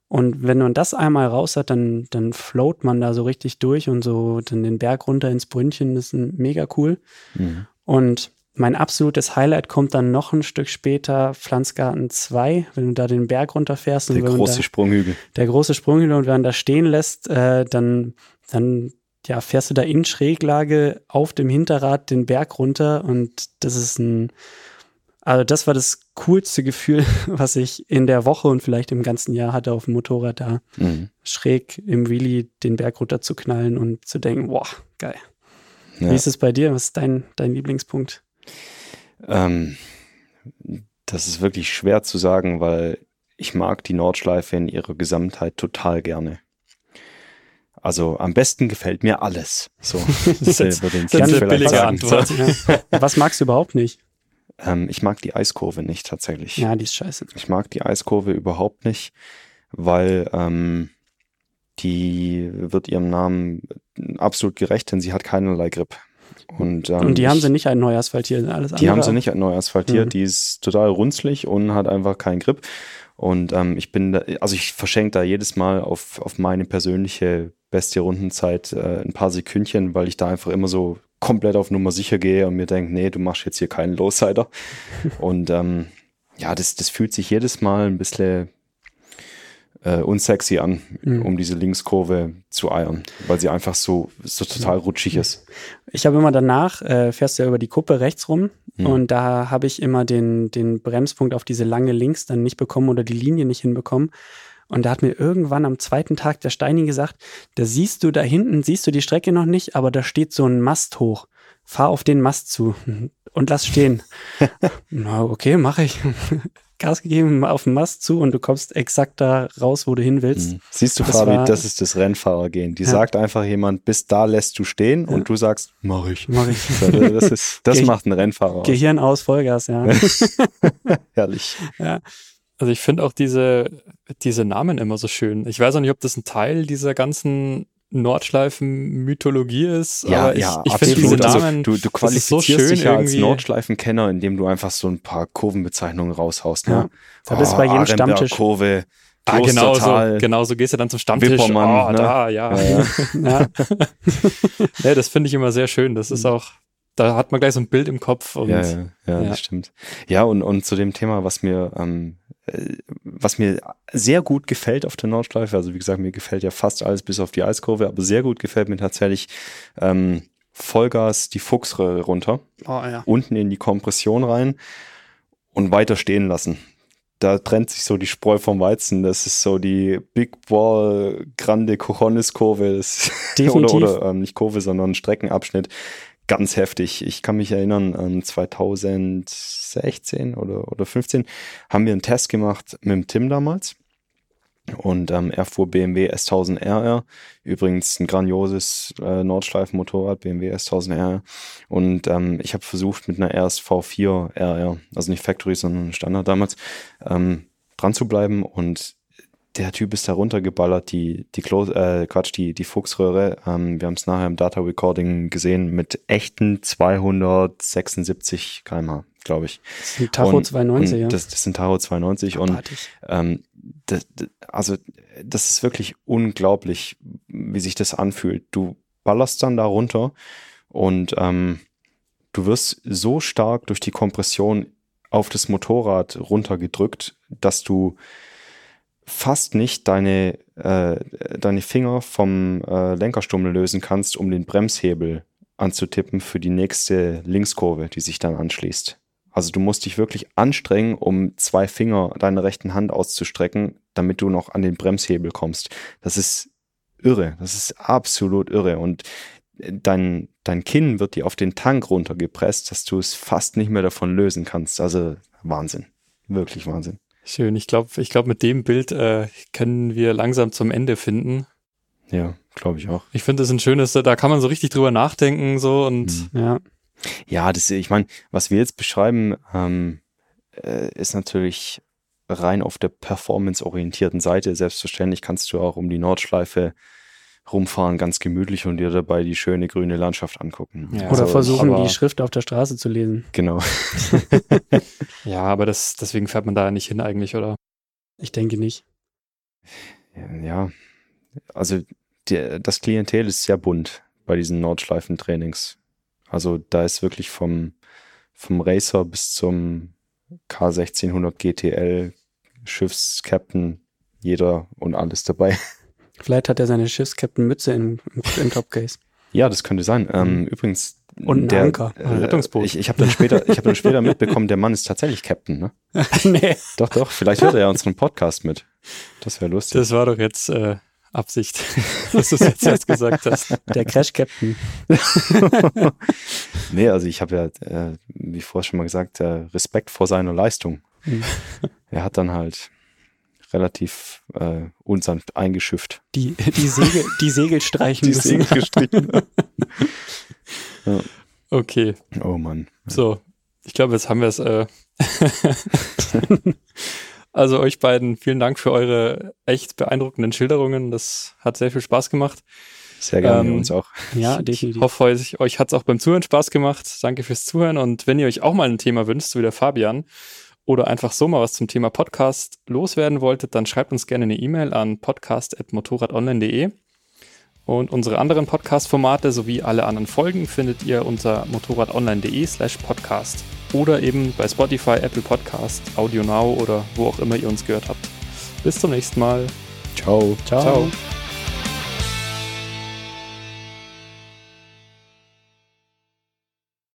Und wenn man das einmal raus hat, dann, dann float man da so richtig durch und so dann den Berg runter ins Brünnchen. Das ist mega cool. Mhm. Und mein absolutes Highlight kommt dann noch ein Stück später, Pflanzgarten 2, wenn du da den Berg runterfährst und Der große da, Sprunghügel. der große Sprunghügel und wenn man da stehen lässt, äh, dann, dann ja, fährst du da in Schräglage auf dem Hinterrad den Berg runter und das ist ein, also das war das coolste Gefühl, was ich in der Woche und vielleicht im ganzen Jahr hatte auf dem Motorrad da, Mhm. schräg im Wheelie den Berg runter zu knallen und zu denken, boah, geil. Ja. Wie ist es bei dir? Was ist dein, dein Lieblingspunkt? Ähm, das ist wirklich schwer zu sagen, weil ich mag die Nordschleife in ihrer Gesamtheit total gerne. Also am besten gefällt mir alles. So, das ist würde den das ist Kind eine vielleicht billige sagen. Antwort. Was magst du überhaupt nicht? Ähm, ich mag die Eiskurve nicht tatsächlich. Ja, die ist scheiße. Ich mag die Eiskurve überhaupt nicht, weil ähm, die wird ihrem Namen absolut gerecht, denn sie hat keinerlei Grip. Und, ähm, Und die haben sie nicht ein neu asphaltiert, alles Die andere. haben sie nicht neu asphaltiert, Mhm. die ist total runzlig und hat einfach keinen Grip. Und ähm, ich bin, da, also ich verschenke da jedes Mal auf, auf meine persönliche beste Rundenzeit äh, ein paar Sekündchen, weil ich da einfach immer so komplett auf Nummer sicher gehe und mir denke, nee, du machst jetzt hier keinen Lowsider. und ähm, ja, das, das fühlt sich jedes Mal ein bisschen äh, unsexy an, Mhm. um diese Linkskurve zu eiern, weil sie einfach so, so total rutschig ist. Ich habe immer danach, äh, fährst du ja über die Kuppe rechts rum Mhm. und da habe ich immer den, den Bremspunkt auf diese lange Links dann nicht bekommen oder die Linie nicht hinbekommen. Und da hat mir irgendwann am zweiten Tag der Steini gesagt, da siehst du da hinten, siehst du die Strecke noch nicht, aber da steht so ein Mast hoch. Fahr auf den Mast zu und lass stehen. Na, okay, mache ich. Gas gegeben, auf den Mast zu und du kommst exakt da raus, wo du hin willst. Mhm. Siehst du, Das Fabi, war- das ist das Rennfahrergehen. Die Ja. sagt einfach jemand, bis da lässt du stehen Ja. und du sagst, mach ich. Mach ich. Das, ist, das macht ein Rennfahrer aus. Gehirn aus, Vollgas, ja. Herrlich. Also ich finde auch diese, diese Namen immer so schön. Ich weiß auch nicht, ob das ein Teil dieser ganzen Nordschleifen-Mythologie ist, aber ich, ich finde diese Also, Namen, du, du das ist so qualifizierst schön dich ja als irgendwie. Nordschleifenkenner, indem du einfach so ein paar Kurvenbezeichnungen raushaust. Ne? Ja. Da bist du bei jedem Stammtisch. Kurve, Ah, genau so, genau so gehst du dann zum Stammtisch. Wippermann, oh, ne? da, ja. Ja, ja. ja. nee, das finde ich immer sehr schön. Das ist auch, da hat man gleich so ein Bild im Kopf und Ja, ja, ja, Ja. das stimmt. Ja, und, und zu dem Thema, was mir, ähm, äh, was mir sehr gut gefällt auf der Nordschleife, also wie gesagt, mir gefällt ja fast alles bis auf die Eiskurve, aber sehr gut gefällt mir tatsächlich ähm, Vollgas die Fuchsröhre runter, Oh ja. unten in die Kompression rein und weiter stehen lassen. Da trennt sich so die Spreu vom Weizen. Das ist so die Big Ball Grande Cojones Kurve. Das Definitiv. oder oder ähm, nicht Kurve, sondern Streckenabschnitt. Ganz heftig. Ich kann mich erinnern, ähm, 2016 oder, oder 15 haben wir einen Test gemacht mit dem Tim damals. Und ähm, er fuhr BMW S1000 RR. Übrigens ein grandioses äh, Nordschleifenmotorrad, BMW S1000 RR. Und ähm, ich habe versucht mit einer RSV4 RR, also nicht Factory, sondern Standard damals, ähm, dran zu bleiben. Und der Typ ist da runtergeballert, die, die Klo äh, Quatsch, die, die Fuchsröhre. Ähm, wir haben es nachher im Data Recording gesehen mit echten 276 km/h, glaube ich. Das ein Tacho Und- 290, und ja. Das, das ein Tacho 290 und ähm, das, das, also das ist wirklich unglaublich, wie sich das anfühlt. Du ballerst dann da runter und ähm, du wirst so stark durch die Kompression auf das Motorrad runtergedrückt, dass du fast nicht deine, äh, deine Finger vom äh, Lenkerstummel lösen kannst, um den Bremshebel anzutippen für die nächste Linkskurve, die sich dann anschließt. Also du musst dich wirklich anstrengen, um zwei Finger deiner rechten Hand auszustrecken, damit du noch an den Bremshebel kommst. Das ist irre. Das ist absolut irre. Und dein, dein Kinn wird dir auf den Tank runtergepresst, dass du es fast nicht mehr davon lösen kannst. Also Wahnsinn. Wirklich Wahnsinn. Schön. Ich glaube, ich glaube, mit dem Bild äh, können wir langsam zum Ende finden. Ja, glaube ich auch. Ich finde das ein schönes, da kann man so richtig drüber nachdenken, so und Mhm. Ja. Ja, das, ich meine, was wir jetzt beschreiben, ähm, äh, ist natürlich rein auf der performance-orientierten Seite. Selbstverständlich kannst du auch um die Nordschleife rumfahren, ganz gemütlich und dir dabei die schöne grüne Landschaft angucken. Ja. Oder Also, versuchen, aber- die Schrift auf der Straße zu lesen. Genau. ja, aber das, deswegen fährt man da nicht hin eigentlich, oder? Ich denke nicht. Ja, also der, das Klientel ist sehr bunt bei diesen Nordschleifen-Trainings. Also da ist wirklich vom, vom Racer bis zum K1600 GTL Schiffskapitän jeder und alles dabei. Vielleicht hat er seine Schiffskapitän-Mütze im, im, im Topcase. Ja, das könnte sein. Ähm, übrigens, Und ein Anker. äh, Ein Rettungsboot. Ich, ich habe dann später, ich habe dann später mitbekommen, der Mann ist tatsächlich Captain. Ne? nee. Doch, doch. Vielleicht hört er ja unseren Podcast mit. Das wäre lustig. Das war doch jetzt äh, Absicht, dass du es jetzt erst gesagt hast. Der Crash-Captain. nee, also ich habe ja, äh, wie vorher schon mal gesagt, äh, Respekt vor seiner Leistung. Mhm. Er hat dann halt relativ äh, unsanft eingeschifft. Die, die, Segel, die Segel streichen Die müssen. Segel gestrichen. Okay, oh Mann. so. Ich glaube, jetzt haben wir es. Äh also euch beiden, vielen Dank für eure echt beeindruckenden Schilderungen. Das hat sehr viel Spaß gemacht. Sehr gerne Ähm, uns auch. Ja, Ich definitiv. hoffe, euch, euch hat es auch beim Zuhören Spaß gemacht. Danke fürs Zuhören. Und wenn ihr euch auch mal ein Thema wünscht, so wie der Fabian, oder einfach so mal was zum Thema Podcast loswerden wolltet, dann schreibt uns gerne eine E-Mail an podcast.motorradonline.de. Und unsere anderen Podcast-Formate sowie alle anderen Folgen findet ihr unter motorradonline.de slash podcast oder eben bei Spotify, Apple Podcast, Audio Now oder wo auch immer ihr uns gehört habt. Bis zum nächsten Mal. Ciao. Ciao. Ciao.